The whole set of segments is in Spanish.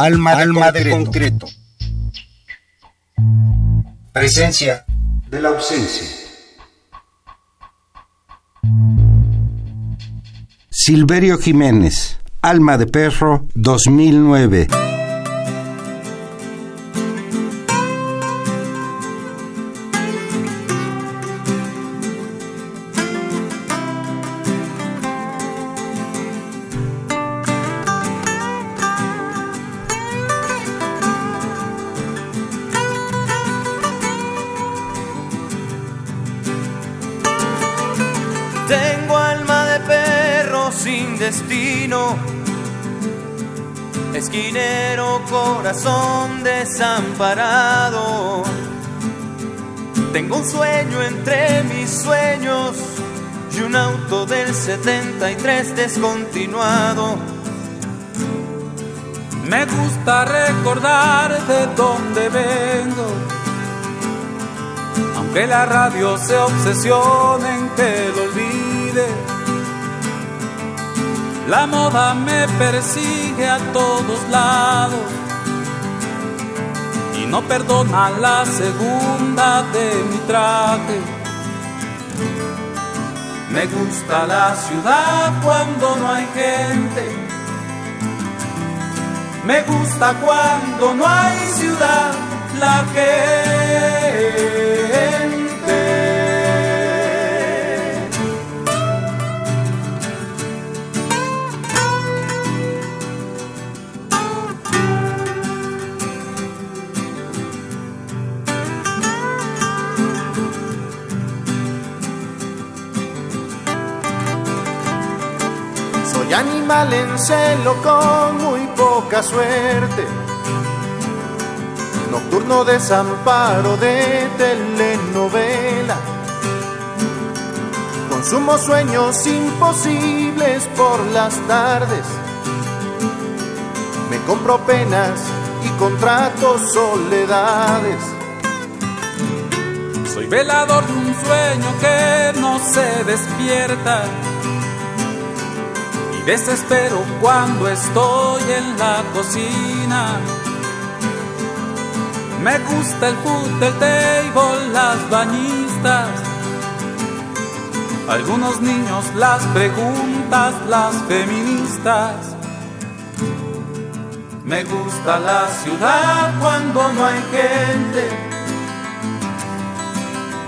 Alma, Alma de, concreto. Presencia de la ausencia. Silverio Jiménez, Alma de Perro, 2009. Tengo un sueño entre mis sueños y un auto del 73 descontinuado. Me gusta recordar de dónde vengo, aunque la radio se obsesione en que lo olvide. La moda me persigue a todos lados no perdona la segunda de mi traje. Me gusta la ciudad cuando no hay gente. Me gusta cuando no hay ciudad la gente. Animal en celo con muy poca suerte. Nocturno desamparo de telenovela. Consumo sueños imposibles por las tardes. Me compro penas y contrato soledades. Soy velador de un sueño que no se despierta Desespero cuando estoy en la cocina. Me gusta el food, el table, las bañistas. Algunos niños, las preguntas, las feministas. Me gusta la ciudad cuando no hay gente.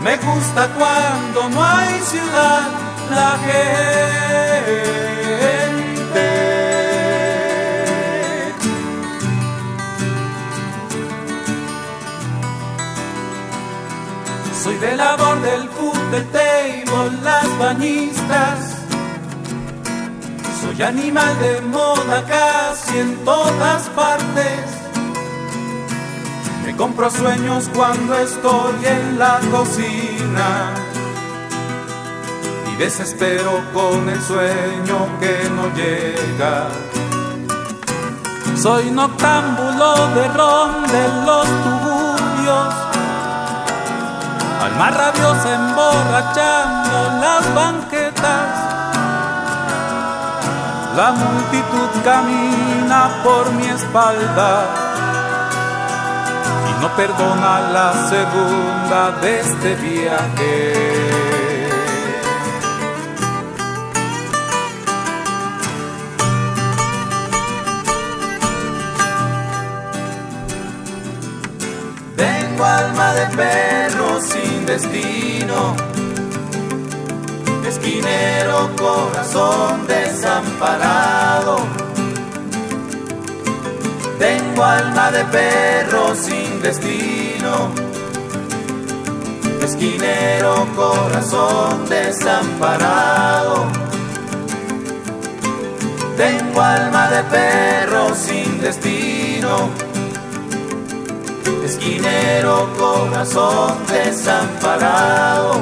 Me gusta cuando no hay ciudad, la gente. Soy velador del food, del table, las bañistas. Soy animal de moda casi en todas partes. Me compro sueños cuando estoy en la cocina. Desespero con el sueño que no llega. Soy noctámbulo de ron de los tuburios alma rabiosa emborrachando las banquetas. La multitud camina por mi espalda y no perdona la segunda de este viaje. De perro sin destino, esquinero corazón desamparado. Tengo alma de perro sin destino, esquinero corazón desamparado. Tengo alma de perro sin destino esquinero corazón desamparado.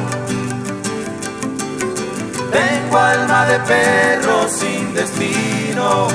Tengo alma de perro sin destino.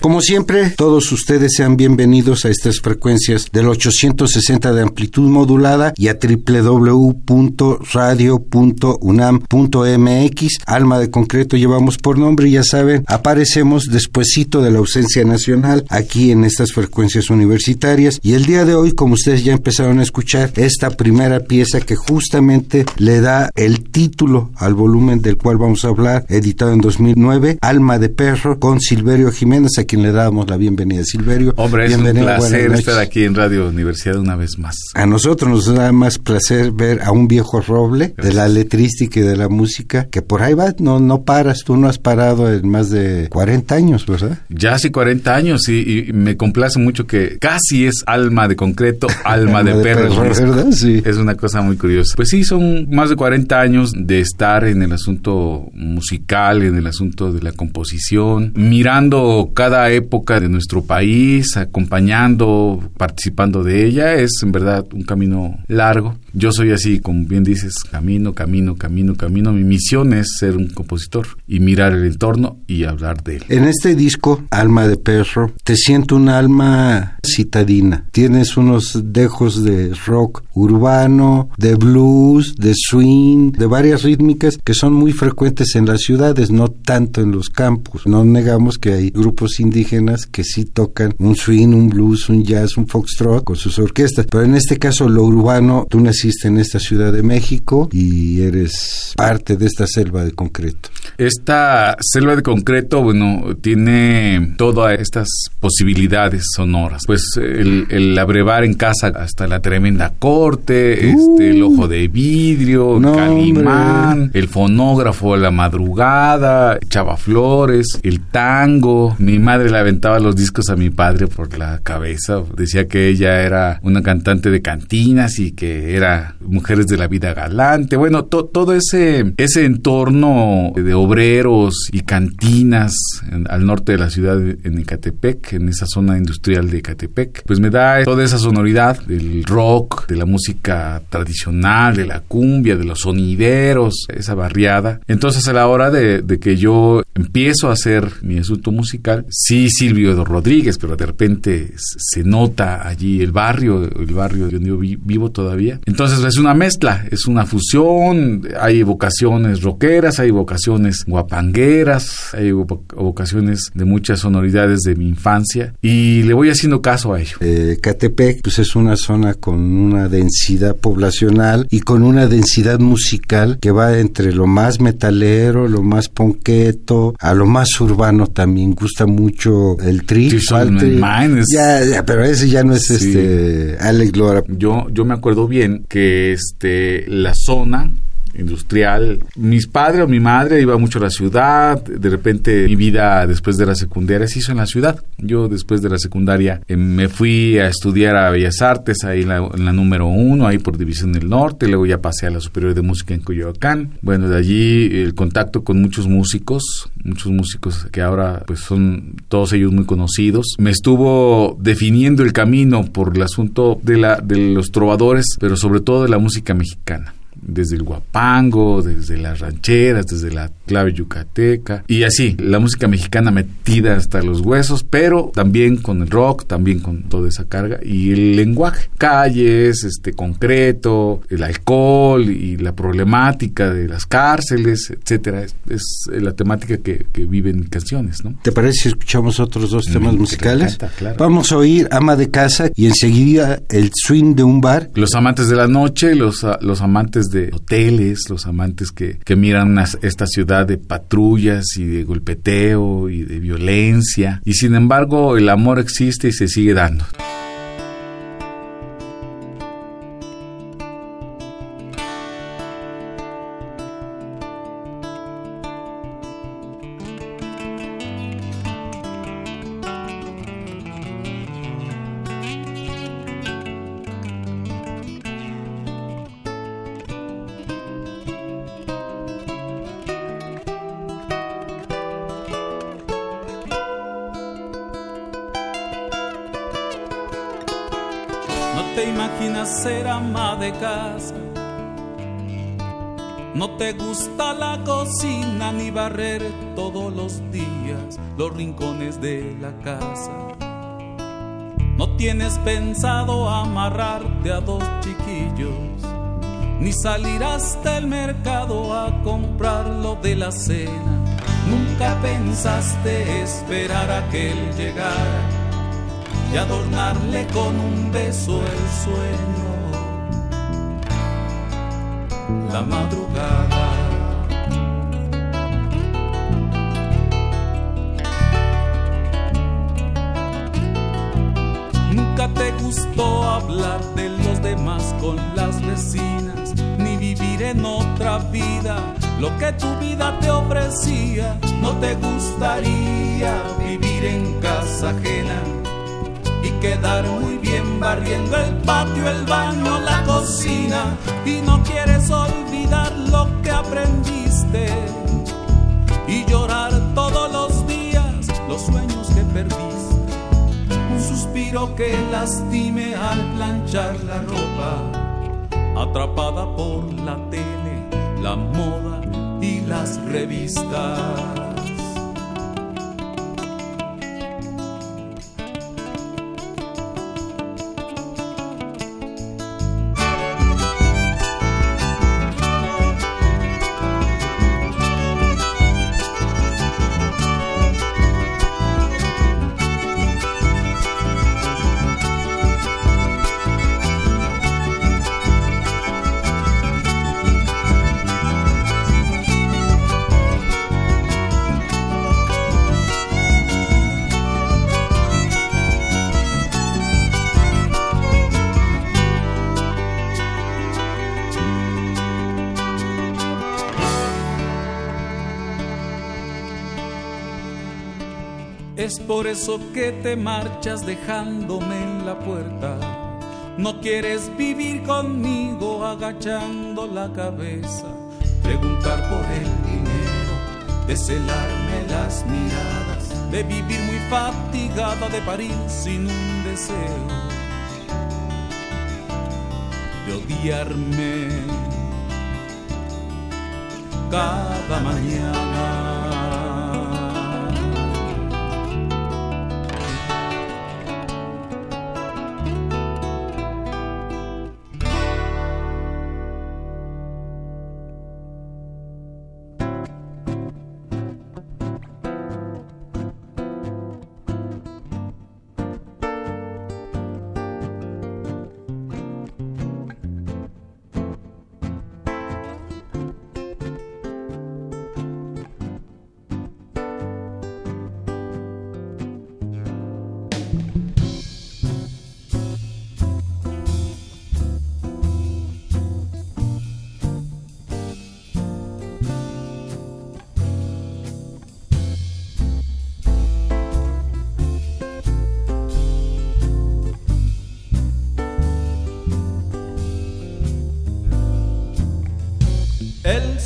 Como siempre, todos ustedes sean bienvenidos a estas frecuencias del 860 de amplitud modulada y a www.radio.unam.mx. Alma de concreto llevamos por nombre y ya saben, aparecemos despuesito de la ausencia nacional aquí en estas frecuencias universitarias y el día de hoy, como ustedes ya empezaron a escuchar, esta primera pieza que justamente le da el título al volumen del cual vamos a hablar, editado en 2009, Alma de Perro, con Silverio Jiménez, quien le damos la bienvenida. Silverio, Hombre, es un placer estar aquí en Radio Universidad una vez más. A nosotros nos da más placer ver a un viejo roble de la letrística y de la música, que por ahí va, no, no paras, tú no has parado en más de 40 años, ¿verdad? Ya hace 40 años y, y me complace mucho que casi es alma de concreto, alma de perro. ¿verdad? Sí. Es una cosa muy curiosa. Pues sí, son más de 40 años de estar en el asunto musical, en el asunto de la composición, mirando cada época de nuestro país, acompañando, participando de ella. Es en verdad un camino largo. Yo soy así, como bien dices, camino, camino, camino, camino. Mi misión es ser un compositor y mirar el entorno y hablar de él. En este disco, Alma de Perro, te siento un alma citadina. Tienes unos dejos de rock urbano, de blues, de swing, de varias rítmicas que son muy frecuentes en las ciudades, no tanto en los campos. No negamos que hay grupos indígenas que sí tocan un swing, un blues, un jazz, un foxtrot con sus orquestas. Pero en este caso, lo urbano, tú naciste en esta Ciudad de México y eres parte de esta selva de concreto. Esta selva de concreto, bueno, tiene todas estas posibilidades sonoras. Pues el, el abrevar en casa hasta la tremenda corte, este, el ojo de vidrio, No, Calimán, hombre. el fonógrafo a la madrugada, Chava Flores, el tango. Mi madre le aventaba los discos a mi padre por la cabeza. Decía que ella era una cantante de cantinas y que era mujeres de la vida galante. Bueno, to- todo ese, ese entorno de obreros y cantinas al norte de la ciudad en Ecatepec, en esa zona industrial de Ecatepec, pues me da toda esa sonoridad del rock, de la música tradicional, de la cumbia, de los sonideros, esa barriada. Entonces a la hora de, de que yo empiezo a hacer mi asunto musical, sí Silvio Rodríguez, pero de repente se nota allí el barrio, el barrio donde yo vi- vivo todavía. Entonces es una mezcla, es una fusión, hay vocaciones rockeras, hay vocaciones guapangueras, hay vo- vocaciones de muchas sonoridades de mi infancia y le voy haciendo caso a ello. Eh, Catepec pues es una zona con una densidad poblacional y con una densidad musical que va entre lo más metalero, lo más ponqueto, a lo más urbano también. Gusta mucho el tri. Manes. Ya, ya, pero ese ya no es Sí. este Alex Lora. Yo, yo me acuerdo bien que este, la zona industrial, mis padres o mi madre iba mucho a la ciudad, de repente mi vida después de la secundaria se hizo en la ciudad. Yo después de la secundaria eh, me fui a estudiar a Bellas Artes, ahí la, en la número uno, ahí por División del Norte, luego ya pasé a la Superior de Música en Coyoacán. Bueno, de allí el contacto con muchos músicos, muchos músicos que ahora pues son todos ellos muy conocidos. Me estuvo definiendo el camino por el asunto de, la, de los trovadores, pero sobre todo de la música mexicana desde el guapango, desde las rancheras, desde la clave yucateca y así, la música mexicana metida hasta los huesos, pero también con el rock, también con toda esa carga y el lenguaje, calles, este concreto, el alcohol y la problemática de las cárceles, etcétera, es, es la temática que, que viven mis canciones, ¿no? ¿Te parece si escuchamos otros dos temas musicales? encanta, claro. Vamos a oír Ama de Casa y enseguida el swing de un bar. Los amantes de la noche, los, los amantes de hoteles, los amantes que, que miran unas- esta ciudad de patrullas y de golpeteo y de violencia. Y sin embargo, el amor existe y se sigue dando. La casa. No tienes pensado amarrarte a dos chiquillos, ni salir hasta el mercado a comprar lo de la cena. Nunca pensaste esperar a que él llegara y adornarle con un beso el sueño. La madrugada. Gustó hablar de los demás con las vecinas, ni vivir en otra vida lo que tu vida te ofrecía. No te gustaría vivir en casa ajena y quedar muy bien barriendo el patio, el baño, la cocina. Y no quieres olvidar lo que aprendiste y llorar suspiro que lastime al planchar la ropa, atrapada por la tele, la moda y las revistas. Por eso que te marchas dejándome en la puerta. No quieres vivir conmigo agachando la cabeza, preguntar por el dinero, de celarme las miradas, de vivir muy fatigada de parir sin un deseo, de odiarme cada mañana.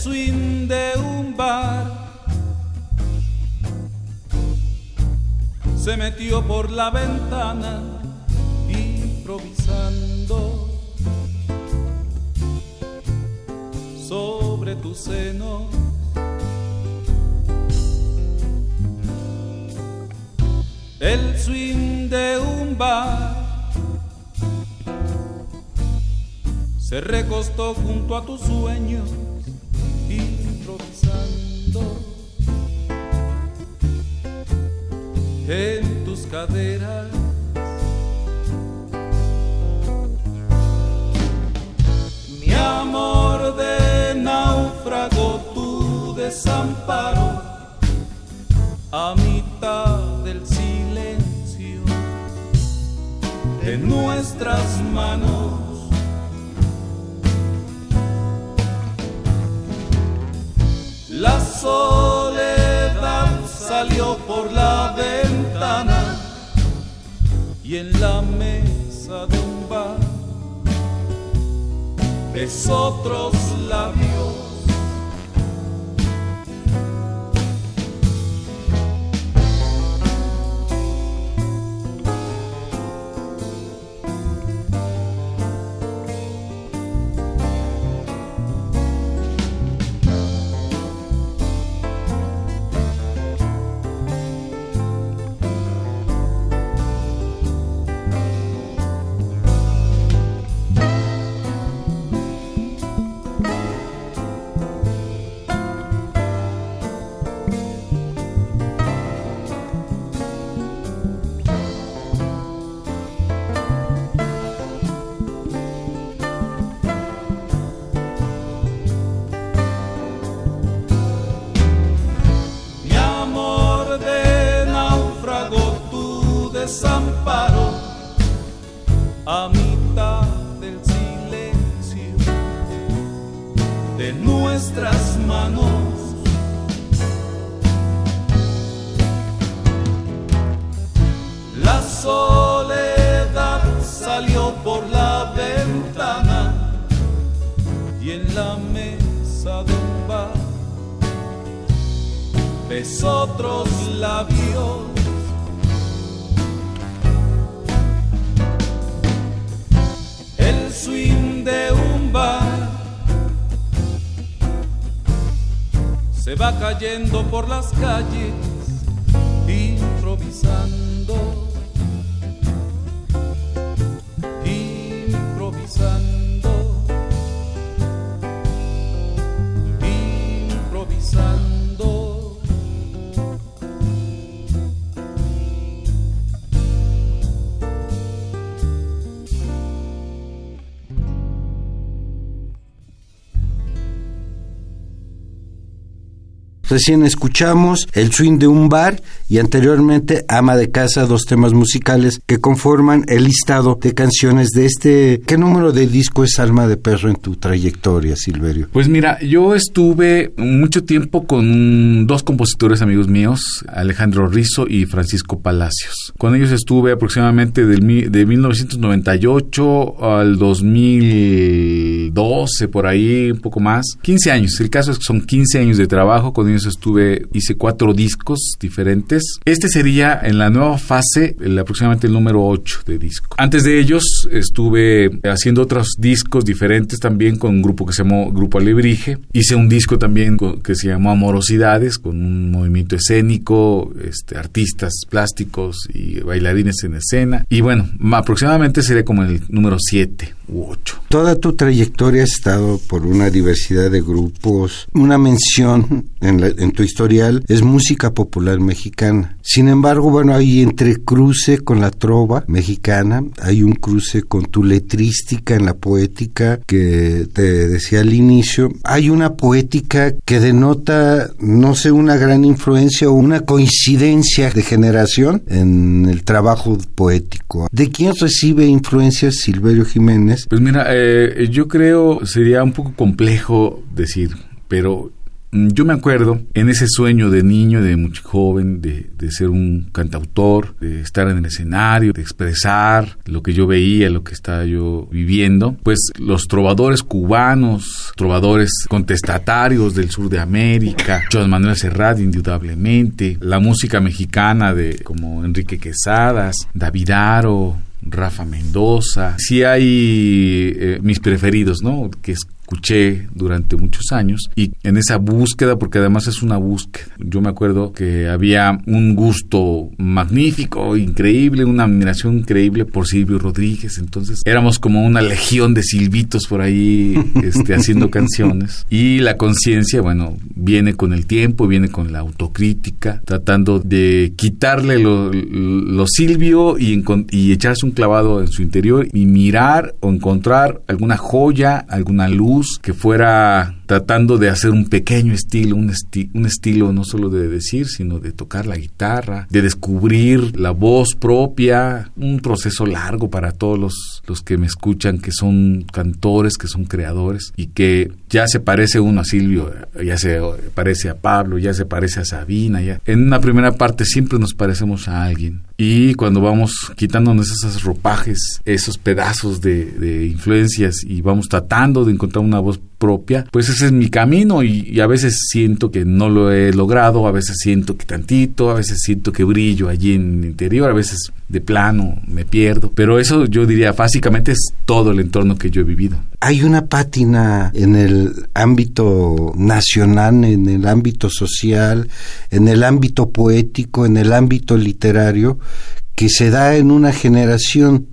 Swing de un bar. Se metió por la ventana Mi amor de náufrago, tu desamparo a mitad del silencio de nuestras manos. La y en la mesa de un bar otros labios. Bar besó otros labios. El swing de un bar se va cayendo por las calles improvisando, Recién escuchamos El swing de un bar y anteriormente Ama de casa, dos temas musicales que conforman el listado de canciones de este... ¿Qué número de disco es Alma de Perro en tu trayectoria, Silverio? Pues mira, yo estuve mucho tiempo con dos compositores amigos míos, Alejandro Rizzo y Francisco Palacios. Con ellos estuve aproximadamente del, de 1998 al 2012, por ahí, un poco más. 15 años, el caso es que son 15 años de trabajo, con ellos estuve, hice cuatro discos diferentes. Este sería en la nueva fase, aproximadamente el número 8 de disco. Antes de ellos estuve haciendo otros discos diferentes también con un grupo que se llamó Grupo Alebrije. Hice un disco también que se llamó Amorosidades, con un movimiento escénico, este, artistas plásticos y bailarines en escena. Y bueno, ma- aproximadamente sería como el número 7 u 8. Toda tu trayectoria ha estado por una diversidad de grupos. Una mención en, la- en tu historial es música popular mexicana. Sin embargo, bueno, hay entrecruce con la trova mexicana, hay un cruce con tu letrística en la poética que te decía al inicio. Hay una poética que denota, no sé, una gran influencia o una coincidencia de generación en el trabajo poético. ¿De quién recibe influencias Silverio Jiménez? Pues mira, eh, yo creo sería un poco complejo decir, pero mm, yo me acuerdo en ese sueño de niño, de muy joven, de, de ser un cantautor, de estar en el escenario, de expresar lo que yo veía, lo que estaba yo viviendo, pues los trovadores cubanos, trovadores contestatarios del sur de América, Joan Manuel Serrat indudablemente, la música mexicana de como Enrique Quesadas, David Aro, Rafa Mendoza. Sí hay eh, mis preferidos, ¿no? Que escuché durante muchos años y en esa búsqueda, porque además es una búsqueda. Yo me acuerdo que había un gusto magnífico, increíble, una admiración increíble por Silvio Rodríguez. Entonces éramos como una legión de silbitos por ahí este, haciendo canciones. Y la conciencia, bueno, viene con el tiempo, viene con la autocrítica, tratando de quitarle lo, lo silvio y, y echarse un clavado en su interior y mirar o encontrar alguna joya, alguna luz que fuera tratando de hacer un pequeño estilo, un, esti- un estilo no solo de decir, sino de tocar la guitarra, de descubrir la voz propia, un proceso largo para todos los, los que me escuchan, que son cantores, que son creadores y que ya se parece uno a Silvio, ya se parece a Pablo, ya se parece a Sabina, ya. En una primera parte siempre nos parecemos a alguien. Y cuando vamos quitándonos esos ropajes, esos pedazos de, de influencias y vamos tratando de encontrar una voz propia, pues ese es mi camino y, a veces siento que no lo he logrado, a veces siento que tantito, a veces siento que brillo allí en el interior, a veces de plano me pierdo, pero eso yo diría básicamente es todo el entorno que yo he vivido. Hay una pátina en el ámbito nacional, en el ámbito social, en el ámbito poético, en el ámbito literario, que se da en una generación.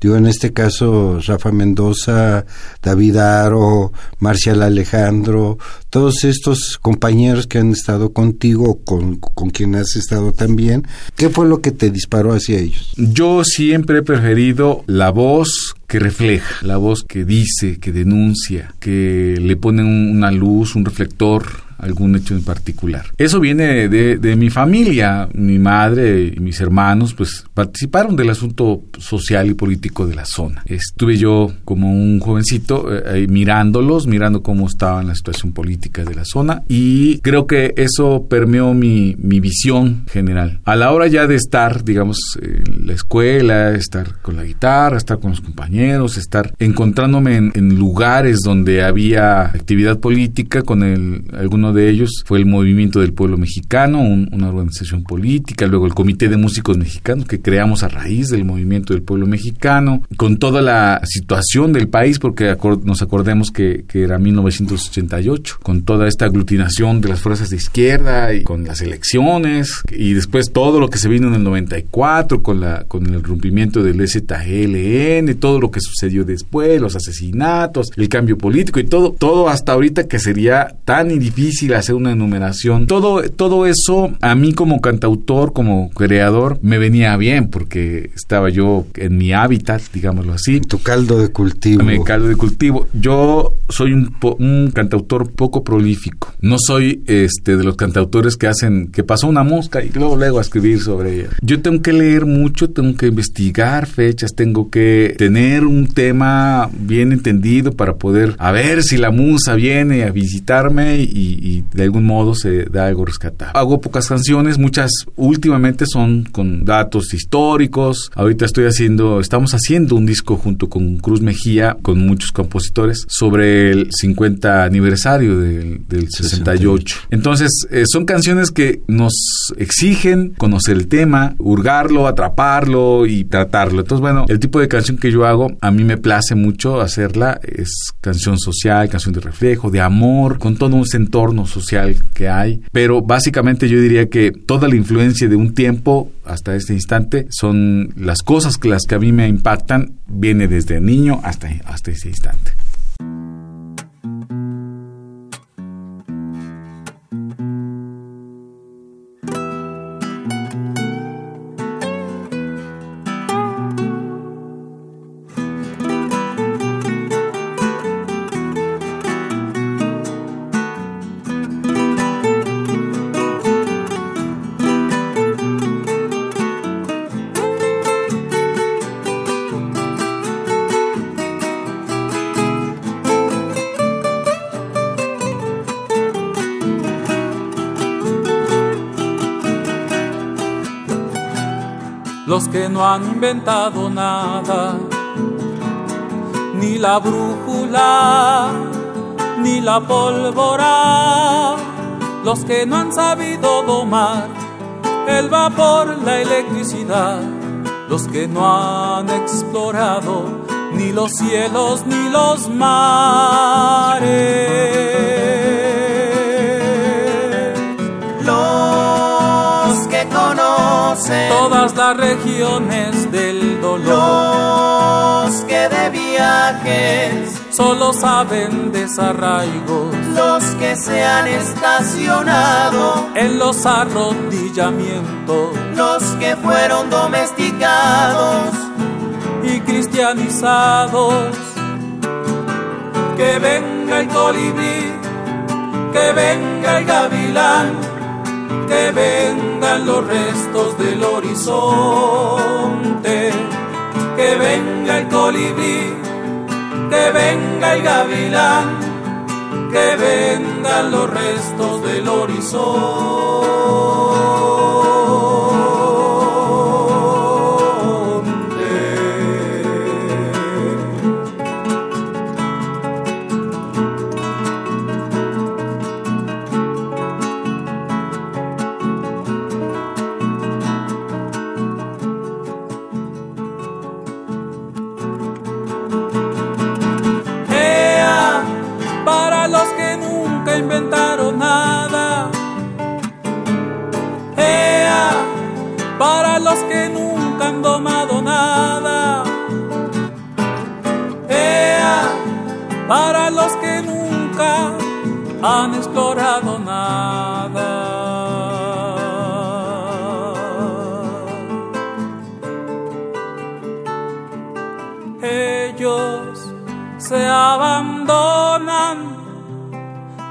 Digo, en este caso, Rafa Mendoza, David Aro, Marcial Alejandro, todos estos compañeros que han estado contigo, con, con quien has estado también. ¿Qué fue lo que te disparó hacia ellos? Yo siempre he preferido la voz que refleja, la voz que dice, que denuncia, que le pone una luz, un reflector algún hecho en particular. Eso viene de, mi familia. Mi madre y mis hermanos pues participaron del asunto social y político de la zona. Estuve yo como un jovencito eh, mirándolos, mirando cómo estaba la situación política de la zona y creo que eso permeó mi, mi visión general. A la hora ya de estar, digamos, en la escuela, estar con la guitarra, estar con los compañeros, estar encontrándome en, lugares donde había actividad política con el, algunos de ellos fue el Movimiento del Pueblo Mexicano, una organización política, luego el Comité de Músicos Mexicanos que creamos a raíz del Movimiento del Pueblo Mexicano, con toda la situación del país, porque nos acordemos que, que era 1988, con toda esta aglutinación de las fuerzas de izquierda y con las elecciones, y después todo lo que se vino en el 94 con, la, con el rompimiento del ZLN, todo lo que sucedió después, los asesinatos, el cambio político y todo, todo hasta ahorita que sería tan difícil hacer una enumeración. Todo, todo eso a mí como cantautor, como creador, me venía bien porque estaba yo en mi hábitat, digámoslo así. Tu caldo de cultivo. Mi caldo de cultivo. Yo soy un, un cantautor poco prolífico. No soy este de los cantautores que hacen que pasó una mosca y luego luego a escribir sobre ella. Yo tengo que leer mucho, tengo que investigar fechas, tengo que tener un tema bien entendido para poder a ver si la musa viene a visitarme y, y de algún modo se da algo rescatado. Hago pocas canciones, muchas últimamente son con datos históricos. Ahorita estoy haciendo, estamos haciendo un disco junto con Cruz Mejía, con muchos compositores, sobre el 50 aniversario del, 68. Entonces, eh, son canciones que nos exigen conocer el tema, hurgarlo, atraparlo y tratarlo. Entonces, bueno, el tipo de canción que yo hago, a mí me place mucho hacerla, es canción social, canción de reflejo, de amor, con todo un entorno social que hay, pero básicamente yo diría que toda la influencia de un tiempo hasta este instante son las cosas que las que a mí me impactan, viene desde niño hasta, hasta este instante. No han inventado nada, ni la brújula, ni la pólvora, los que no han sabido domar el vapor, la electricidad, los que no han explorado ni los cielos ni los mares todas las regiones del dolor. Los que de viajes solo saben desarraigos. Los que se han estacionado en los arrodillamientos. Los que fueron domesticados y cristianizados. Que venga el colibrí, que venga el gavilán que vengan los restos del horizonte, que venga el colibrí, que venga el gavilán, que vengan los restos del horizonte. para los que nunca han explorado nada. Ellos se abandonan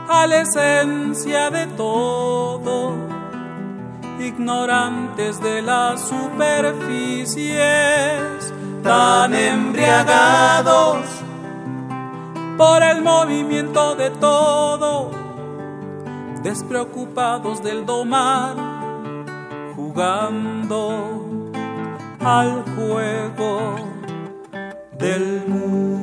a la esencia de todo, ignorantes de las superficies, tan embriagados por el movimiento de todo, despreocupados del domar, jugando al juego del mundo.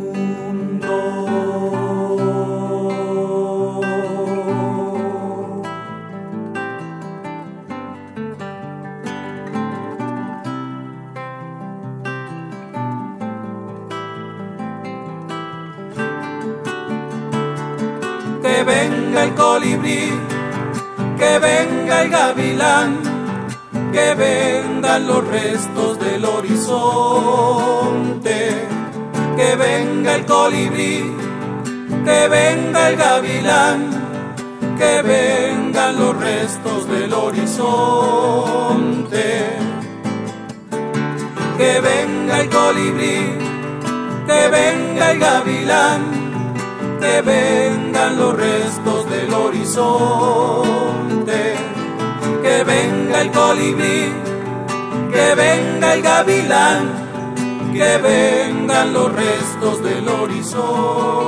Que venga el colibrí, que venga el gavilán, que vengan los restos del horizonte, que venga el colibrí, que venga el gavilán, que vengan los restos del horizonte, que venga el colibrí, que venga el gavilán que vengan los restos del horizonte, que venga el colibrí, que venga el gavilán, que vengan los restos del horizonte.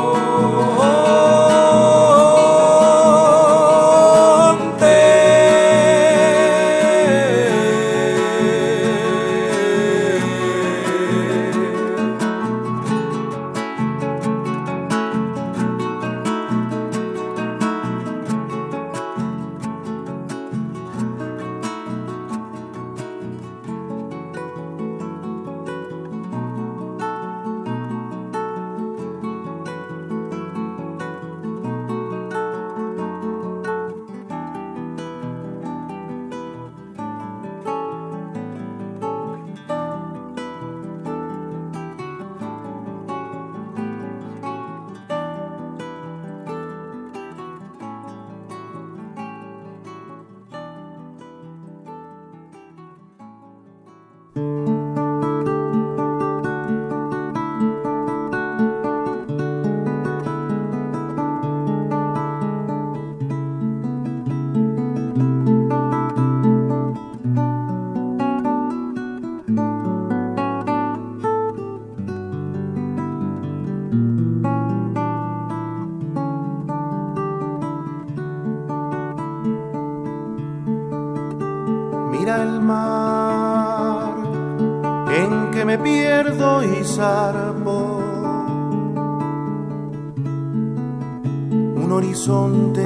Un horizonte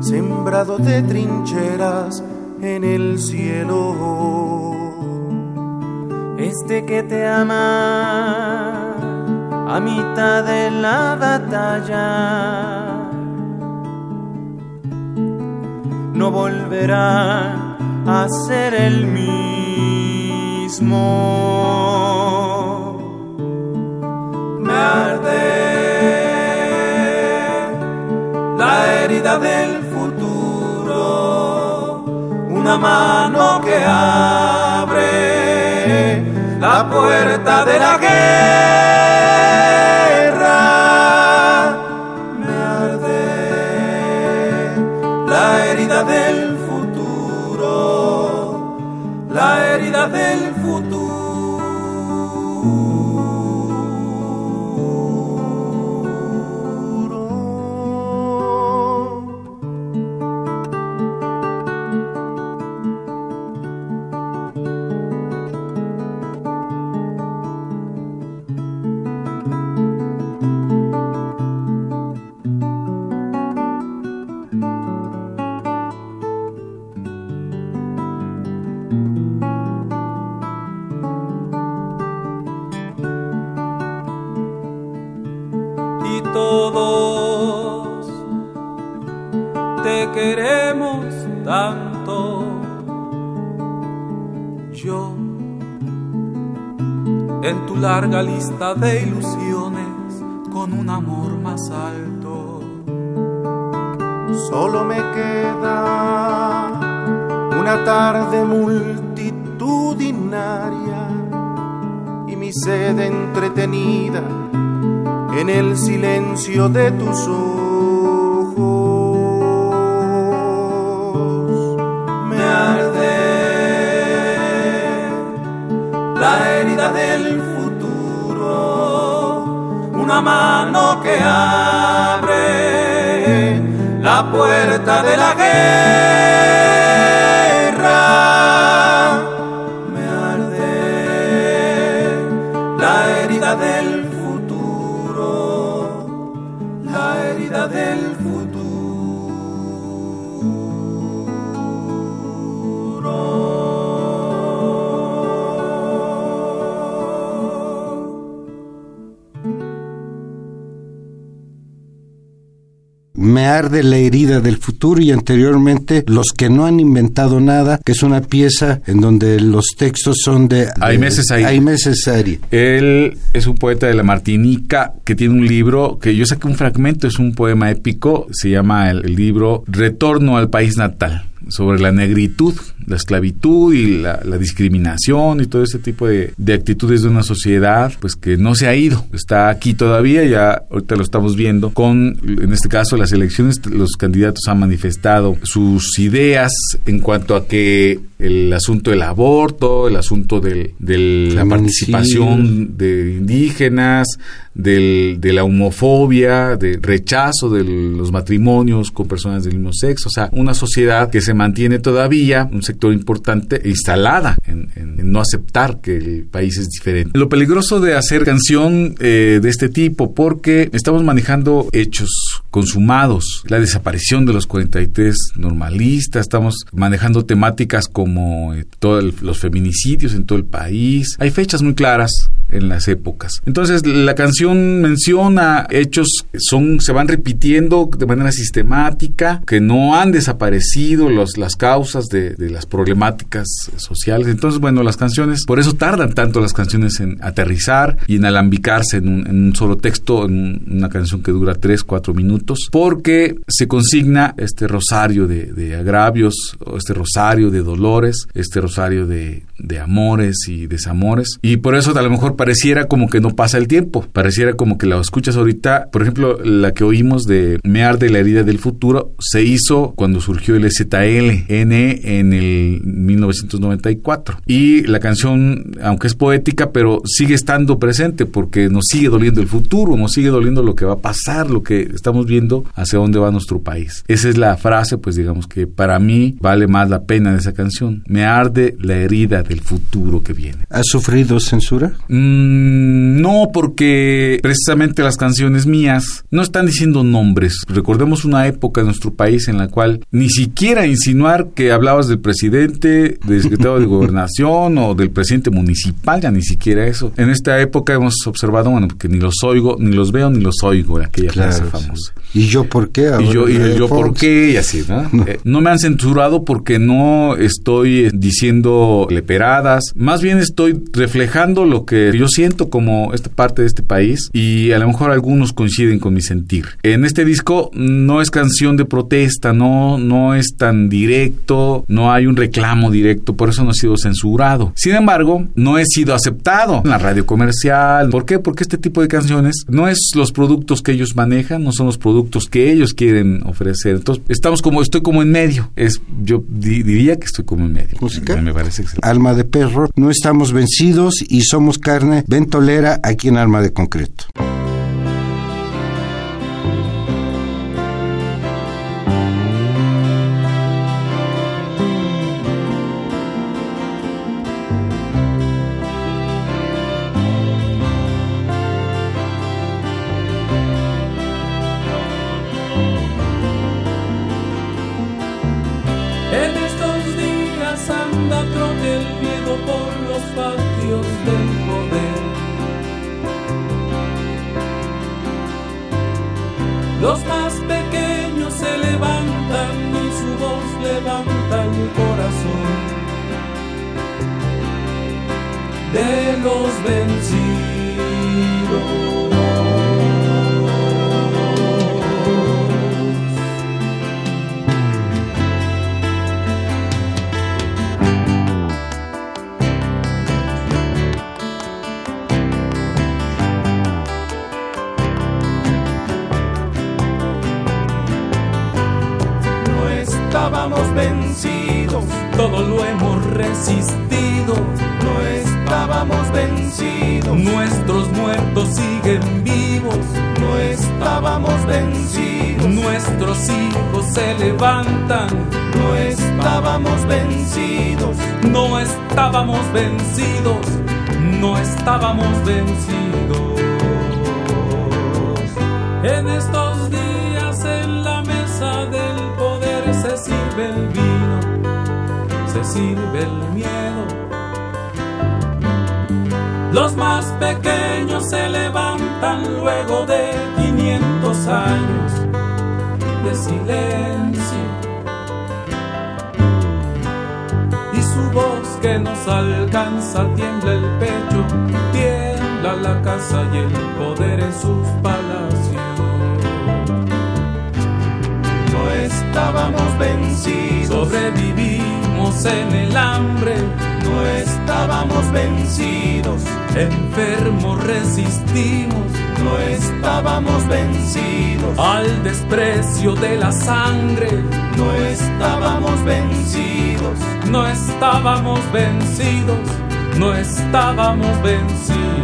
sembrado de trincheras en el cielo. Este que te ama a mitad de la batalla no volverá a ser el mismo del futuro, una mano que abre la puerta de la guerra. Larga lista de ilusiones con un amor más alto. Solo me queda una tarde multitudinaria y mi sed entretenida en el silencio de tus ojos. una mano que abre la puerta de la guerra. Arde la herida del futuro y anteriormente Los que no han inventado nada, que es una pieza en donde los textos son de... Aimé Cesari. Aimé Cesari. Él es un poeta de la Martinica que tiene un libro que yo saqué un fragmento, es un poema épico, se llama el, el libro Retorno al país natal sobre la negritud, la esclavitud y la, la discriminación y todo ese tipo de, de, actitudes de una sociedad, pues que no se ha ido, está aquí todavía, ya ahorita lo estamos viendo, con, en este caso, las elecciones, los candidatos han manifestado sus ideas en cuanto a que el asunto del aborto, el asunto del, de la participación de indígenas, del, de la homofobia, del rechazo de los matrimonios con personas del mismo sexo, o sea, una sociedad que se mantiene todavía, un sector importante, instalada en, no aceptar que el país es diferente. Lo peligroso de hacer canción eh, de este tipo, porque estamos manejando hechos consumados, la desaparición de los 43 normalistas, estamos manejando temáticas como eh, todos los feminicidios en todo el país, hay fechas muy claras en las épocas. Entonces la canción menciona hechos que son se van repitiendo de manera sistemática, que no han desaparecido los, las causas de, de, las problemáticas sociales. Entonces, bueno, las canciones, por eso tardan tanto las canciones en aterrizar y en alambicarse en un, en un solo texto, en una canción que dura 3, 4 minutos, porque se consigna este rosario de, de agravios, este rosario de dolores, este rosario de, de amores y desamores. Y por eso a lo mejor pareciera como que no pasa el tiempo, pareciera como que la escuchas ahorita, por ejemplo, la que oímos de Me arde la herida del futuro, se hizo cuando surgió el ZLN en el 1994. Y la canción, aunque es poética, pero sigue estando presente porque nos sigue doliendo el futuro, nos sigue doliendo lo que va a pasar, lo que estamos viendo hacia dónde va nuestro país. Esa es la frase, pues digamos que para mí vale más la pena de esa canción. Me arde la herida del futuro que viene. ¿Has sufrido censura? Mm, no, porque precisamente las canciones mías no están diciendo nombres. Recordemos una época en nuestro país en la cual ni siquiera insinuar que hablabas del presidente, del secretario de gobernación o del presidente municipal, ya ni siquiera eso. En esta época hemos observado, bueno, que ni los oigo, ni los veo, ni los oigo, aquella claro, frase famosa. Sí. ¿Y yo por qué? Ahora y yo, y yo por qué, y así, ¿no? No. Eh, no me han censurado porque no estoy diciendo más bien estoy reflejando lo que yo siento como esta parte de este país y a lo mejor algunos coinciden con mi sentir. En este disco no es canción de protesta, no, no es tan directo, no hay un reclamo directo, por eso no ha sido censurado. Sin embargo, no he sido aceptado en la radio comercial. ¿Por qué? Porque este tipo de canciones no es los productos que ellos manejan, no son los productos que ellos quieren ofrecer. Entonces, estamos como, estoy como en medio. Es, yo di, diría que estoy como en medio. ¿Música? Me parece excelente. Alma de perro, no estamos vencidos y somos carne ventolera aquí en Alma de Concreto. No estábamos vencidos. No estábamos vencidos, no estábamos vencidos. En estos días en la mesa del poder se sirve el vino, se sirve el miedo. Los más pequeños se levantan luego de 500 años de silencio. Nos alcanza tiembla el pecho, tiembla la casa y el poder en sus palacios. No estábamos vencidos, sobrevivimos en el hambre, no estábamos vencidos, enfermos resistimos, no estábamos vencidos, al desprecio de la sangre, no estábamos vencidos, no estábamos vencidos, no estábamos vencidos.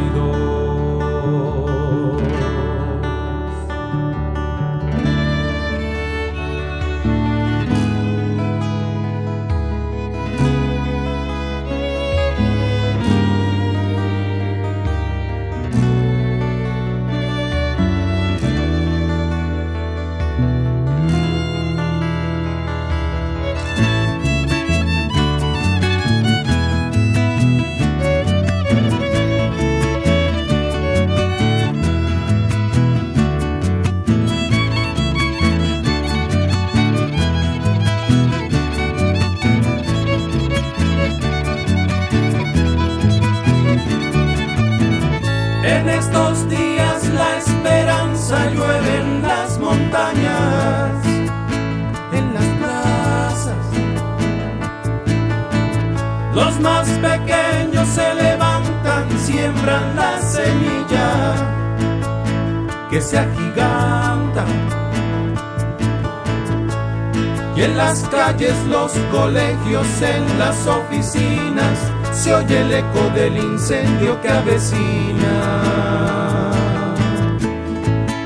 Colegios, en las oficinas, se oye el eco del incendio que avecina.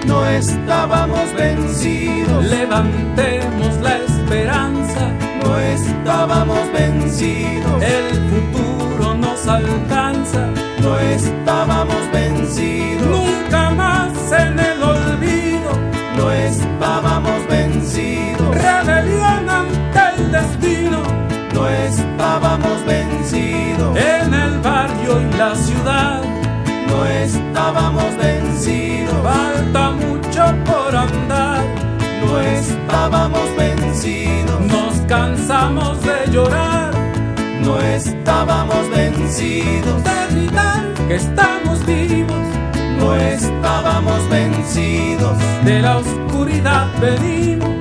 No estábamos vencidos, Levantemos la esperanza, no estábamos vencidos, el futuro nos alcanza. no estábamos la ciudad. No estábamos vencidos, falta mucho por andar. no estábamos vencidos, Nos cansamos de llorar, no estábamos vencidos, de gritar que estamos vivos. no estábamos vencidos, De la oscuridad venimos,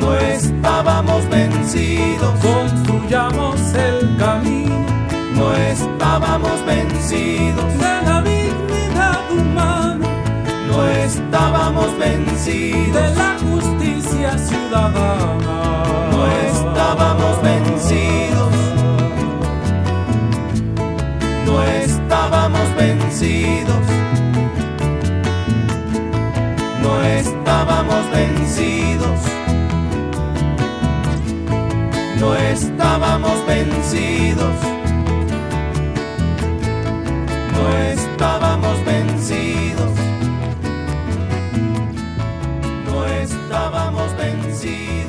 no estábamos vencidos, construyamos el camino no estábamos vencidos, de la dignidad humana, no estábamos vencidos, de la justicia ciudadana. no estábamos vencidos, no estábamos vencidos, no estábamos vencidos, no estábamos vencidos, no estábamos vencidos, no estábamos vencidos.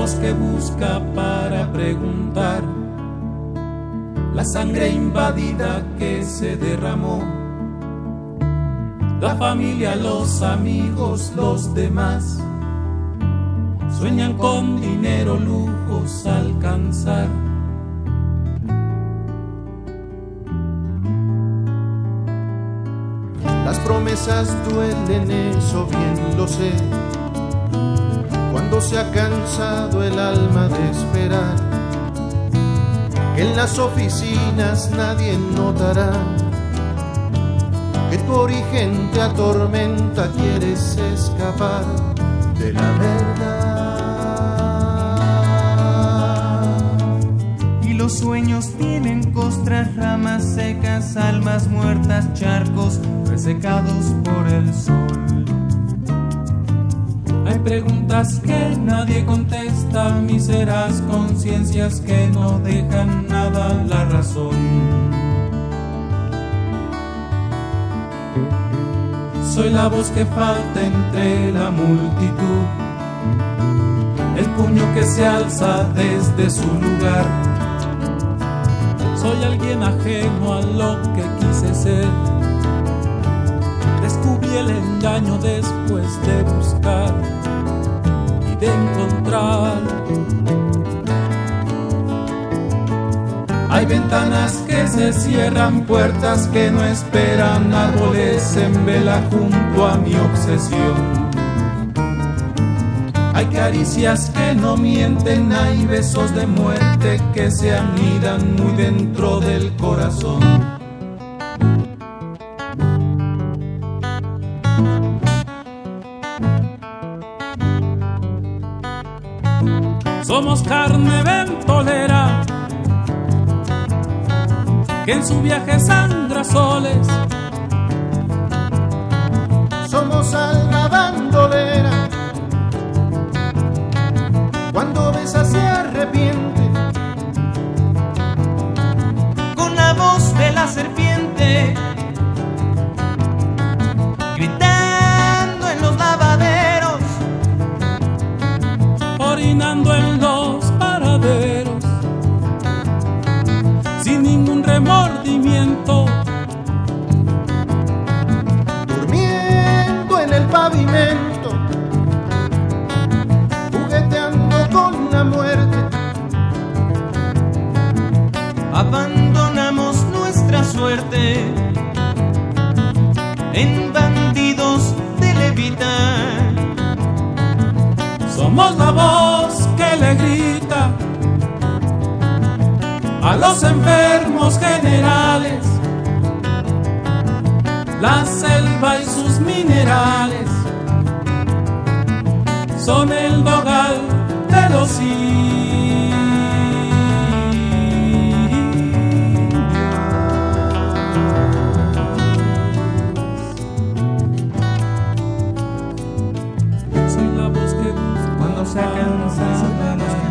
que busca para preguntar la sangre invadida que se derramó, la familia, los amigos, los demás. Sueñan con dinero, lujos alcanzar. Las promesas duelen, eso bien lo sé se ha cansado el alma de esperar, que en las oficinas nadie notará que tu origen te atormenta, quieres escapar de la verdad. Y los sueños tienen costras, ramas secas, almas muertas, charcos resecados por el sol. Preguntas que nadie contesta, miseras conciencias que no dejan nada la razón. Soy la voz que falta entre la multitud, el puño que se alza desde su lugar. Soy alguien ajeno a lo que quise ser. Descubrí el engaño después de buscar encontrar Hay ventanas que se cierran, puertas que no esperan, árboles en vela junto a mi obsesión. Hay caricias que no mienten, hay besos de muerte que se anidan muy dentro del corazón. Carne ventolera que en su viaje sangra soles. Somos alma bandolera, cuando besa se arrepiente. Con la voz de la serpiente, en bandidos de levitar. Somos la voz que le grita a los enfermos generales, la selva y sus minerales son el dogal de los Soy cuando se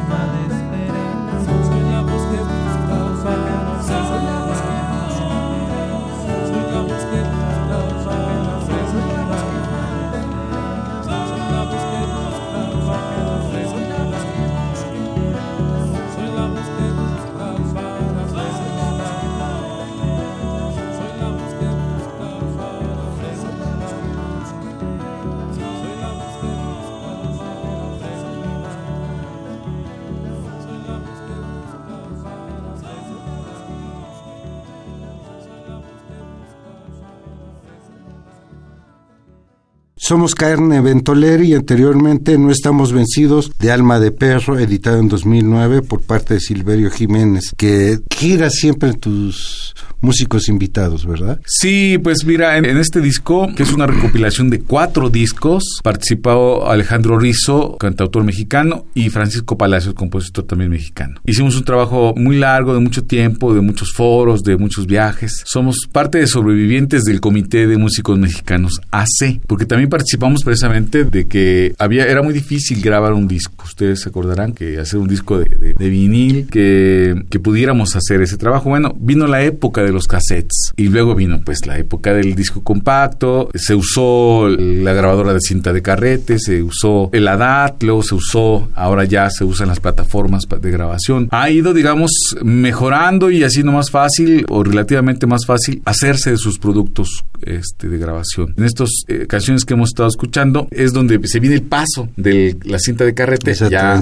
Somos carne ventolera y anteriormente No estamos vencidos de Alma de Perro, editado en 2009 por parte de Silverio Jiménez, que gira siempre tus músicos invitados, ¿verdad? Sí, pues mira, en, este disco, que es una recopilación de cuatro discos, participó Alejandro Rizo, cantautor mexicano, y Francisco Palacios, compositor también mexicano. Hicimos un trabajo muy largo, de mucho tiempo, de muchos foros, de muchos viajes. Somos parte de sobrevivientes del Comité de Músicos Mexicanos AC, porque también participamos precisamente de que había era muy difícil grabar un disco. Ustedes se acordarán que hacer un disco de, vinil, que, que, pudiéramos hacer ese trabajo. Bueno, vino la época de los cassettes y luego vino pues la época del disco compacto. Se usó la grabadora de cinta de carrete, se usó el ADAT, luego se usó, ahora ya se usan las plataformas de grabación. Ha ido, digamos, mejorando y haciendo más fácil o relativamente más fácil hacerse de sus productos este, de grabación. En estas eh, canciones que hemos hemos estado escuchando, es donde se viene el paso de la cinta de carrete ya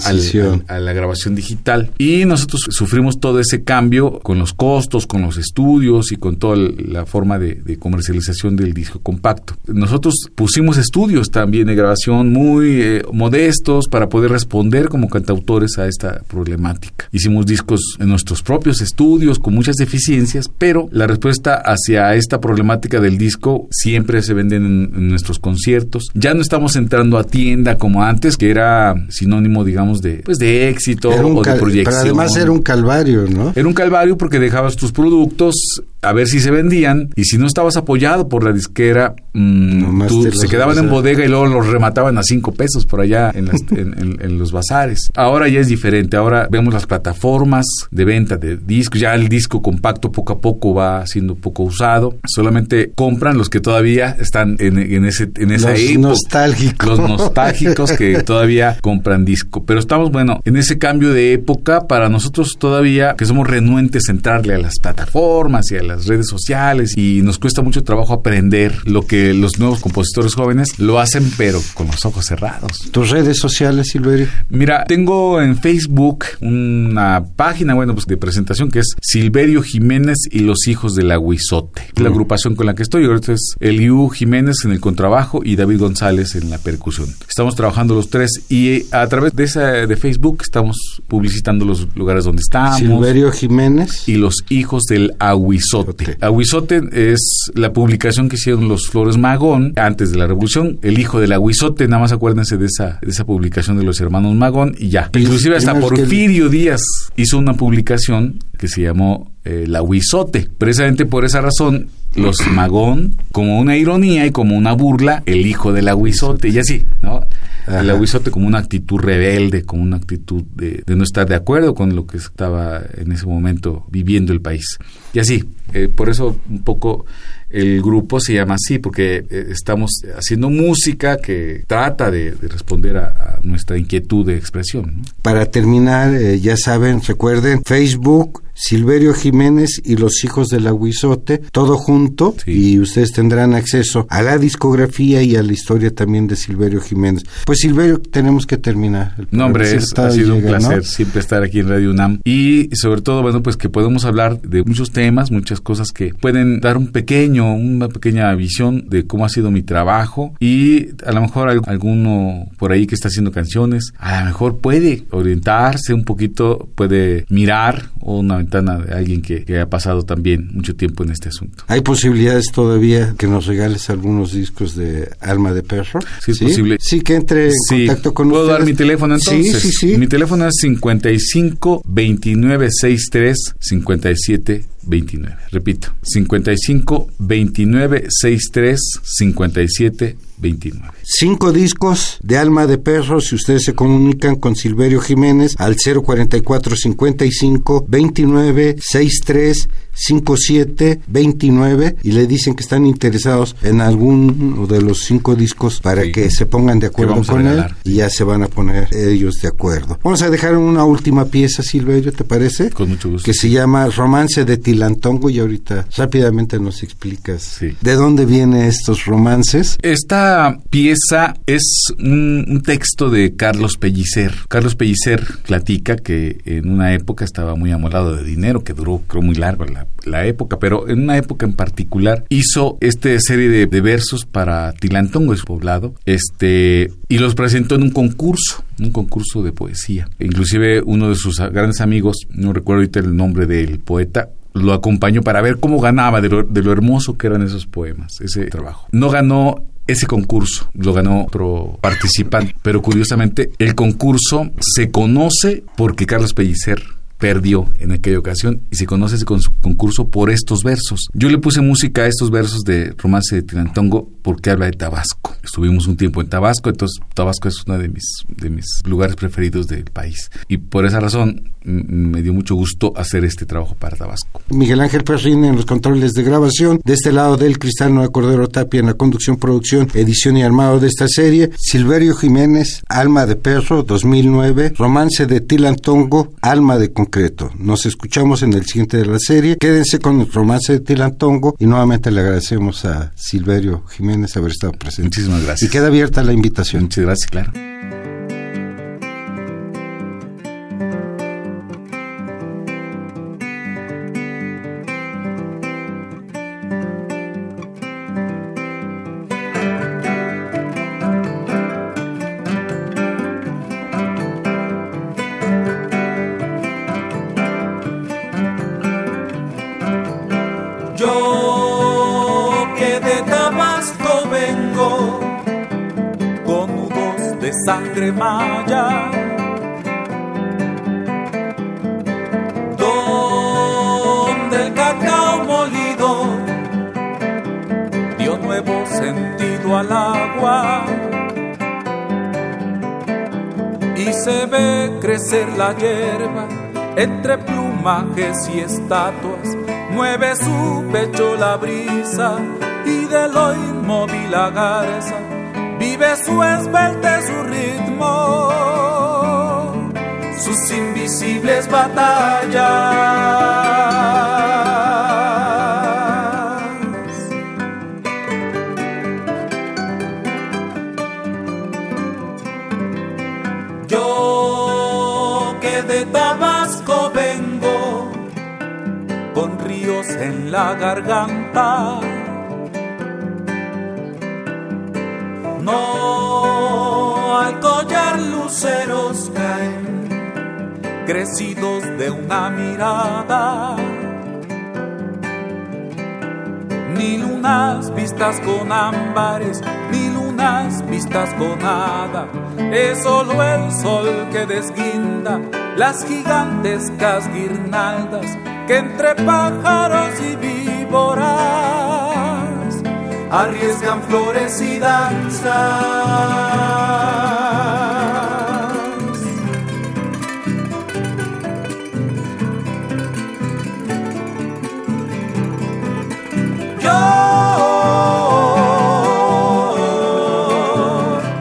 a la grabación digital. Y nosotros sufrimos todo ese cambio con los costos, con los estudios y con toda la forma de, comercialización del disco compacto. Nosotros pusimos estudios también de grabación muy eh, modestos para poder responder como cantautores a esta problemática. Hicimos discos en nuestros propios estudios con muchas deficiencias, pero la respuesta hacia esta problemática del disco siempre se venden en, nuestros conciertos. Ya no estamos entrando a tienda como antes, que era sinónimo, digamos, de, pues, de éxito o de proyección. Pero además era un calvario, ¿no? Era un calvario porque dejabas tus productos a ver si se vendían y si no estabas apoyado por la disquera, mmm, se quedaban en bodega y luego los remataban a cinco pesos por allá en, en, los bazares. Ahora ya es diferente, ahora vemos las plataformas de venta de discos, ya el disco compacto poco a poco va siendo poco usado, solamente compran los que todavía están en, ese, en esa los nostálgicos. Los nostálgicos que todavía compran disco. Pero estamos, bueno, en ese cambio de época para nosotros todavía que somos renuentes a entrarle a las plataformas y a las redes sociales y nos cuesta mucho trabajo aprender lo que los nuevos compositores jóvenes lo hacen pero con los ojos cerrados. ¿Tus redes sociales, Silverio? Mira, tengo en Facebook una página, bueno, pues de presentación que es Silverio Jiménez y los hijos del aguizote. La mm. agrupación con la que estoy ahorita es Eliu Jiménez en el contrabajo y David González en la percusión. Estamos trabajando los tres y a través de esa de Facebook estamos publicitando los lugares donde estamos. Silverio Jiménez y los hijos del aguizote Aguizote. es la publicación que hicieron los Flores Magón antes de la revolución. El hijo del Aguizote, nada más acuérdense de esa, de esa publicación de los hermanos Magón y ya. Inclusive hasta Porfirio Díaz hizo una publicación que se llamó eh, El Aguizote. Precisamente por esa razón los Magón, como una ironía y como una burla, el hijo del aguizote, y así, ¿no? El aguizote como una actitud rebelde, como una actitud de, no estar de acuerdo con lo que estaba en ese momento viviendo el país. Y así, eh, por eso un poco el grupo se llama así, porque eh, estamos haciendo música que trata de, responder a, nuestra inquietud de expresión. Para terminar, eh, ya saben, recuerden, Facebook, Silverio Jiménez y los hijos del aguizote, todo junto, y ustedes tendrán acceso a la discografía y a la historia también de Silverio Jiménez. Pues Silverio, tenemos que terminar. no, hombre, es, ha sido un placer siempre estar aquí en Radio UNAM y sobre todo, bueno, pues que podemos hablar de muchos temas, muchas cosas que pueden dar un pequeño, una pequeña visión de cómo ha sido mi trabajo y a lo mejor alguno por ahí que está haciendo canciones, a lo mejor puede orientarse un poquito, puede mirar una ventana de alguien que, ha pasado también mucho tiempo en este asunto. ¿Hay posibilidades todavía que nos regales algunos discos de Alma de Perro? Sí, es posible. Sí, que entre en contacto con ¿Puedo dar mi teléfono entonces? Sí, sí, sí. Mi teléfono es 55 29 63 57 29. Repito, 55 29 63 57 29. Cinco discos de Alma de Perro si ustedes se comunican con Silverio Jiménez al 044 55 29 63 57 29 y le dicen que están interesados en alguno de los cinco discos para que se pongan de acuerdo con él y ya se van a poner ellos de acuerdo. Vamos a dejar una última pieza, Silverio, ¿te parece? Con mucho gusto. Que se llama Romance de Tilantongo y ahorita rápidamente nos explicas de dónde vienen estos romances. Esta pieza es un, texto de Carlos Pellicer. Carlos Pellicer platica que en una época estaba muy amolado de dinero, que duró creo muy largo la, la época, pero en una época en particular hizo esta serie de, versos para Tilantongo, su poblado, este, y los presentó en un concurso, un concurso de poesía. Inclusive uno de sus grandes amigos, no recuerdo ahorita el nombre del poeta, lo acompañó para ver cómo ganaba de lo, de lo hermoso que eran esos poemas, ese trabajo. No ganó ese concurso lo ganó otro participante, pero curiosamente el concurso se conoce porque Carlos Pellicer perdió en aquella ocasión y se conoce ese concurso por estos versos. Yo le puse música a estos versos de Romance de Tirantongo porque habla de Tabasco. Estuvimos un tiempo en Tabasco, entonces Tabasco es uno de mis, de mis lugares preferidos del país. Y por esa razón me dio mucho gusto hacer este trabajo para Tabasco. Miguel Ángel Perrin en los controles de grabación, de este lado del Cristal de Cordero Tapia en la conducción, producción, edición y armado de esta serie, Silverio Jiménez, Alma de Perro, 2009, Romance de Tilantongo, Alma de Concreto. Nos escuchamos en el siguiente de la serie. Quédense con el Romance de Tilantongo y nuevamente le agradecemos a Silverio Jiménez haber estado presente. Muchísimas gracias. Y queda abierta la invitación. Muchas gracias, claro. Hierba entre plumajes y estatuas. Mueve su pecho la brisa y de lo inmóvil la garza vive su esbelte, su ritmo, sus invisibles batallas. En la garganta No al collar luceros caen, crecidos de una mirada. Ni lunas vistas con ámbares, ni lunas vistas con nada. Es solo el sol que desguinda las gigantescas guirnaldas que entre pájaros y víboras arriesgan flores y danzas. Yo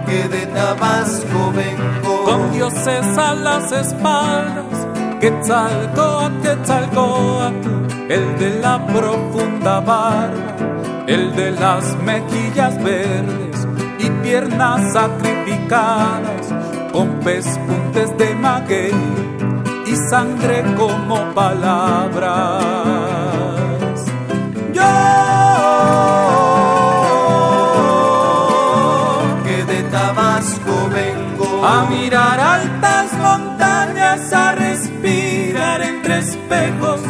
que de Tabasco vengo con dioses a las espaldas, Quetzalcoatl, Quetzalcoatl, el de la profunda barba el de las mejillas verdes y piernas sacrificadas, con pespuntes de maguey y sangre como palabras. Entre espejos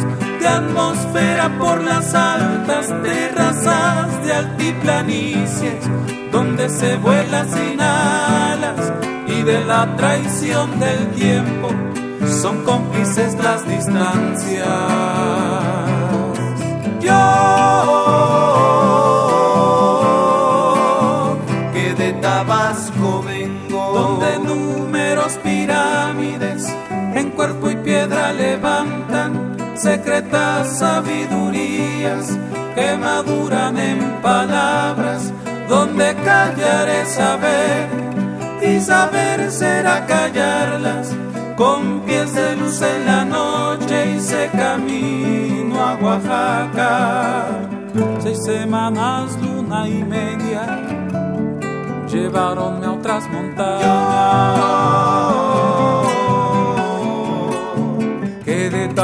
atmósfera por las altas terrazas de altiplanicies, donde se vuela sin alas y de la traición del tiempo son cómplices las distancias. Secretas sabidurías que maduran en palabras, donde callar es saber y saber será callarlas. Con pies de luz en la noche hice camino a Oaxaca. Seis semanas, luna y media, llevaronme a otras montañas.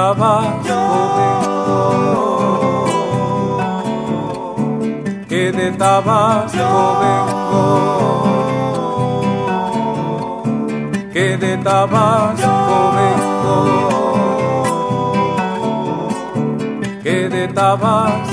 Tabasco vengo, que de Tabasco vengo, que de Tabasco vengo, que de Tabasco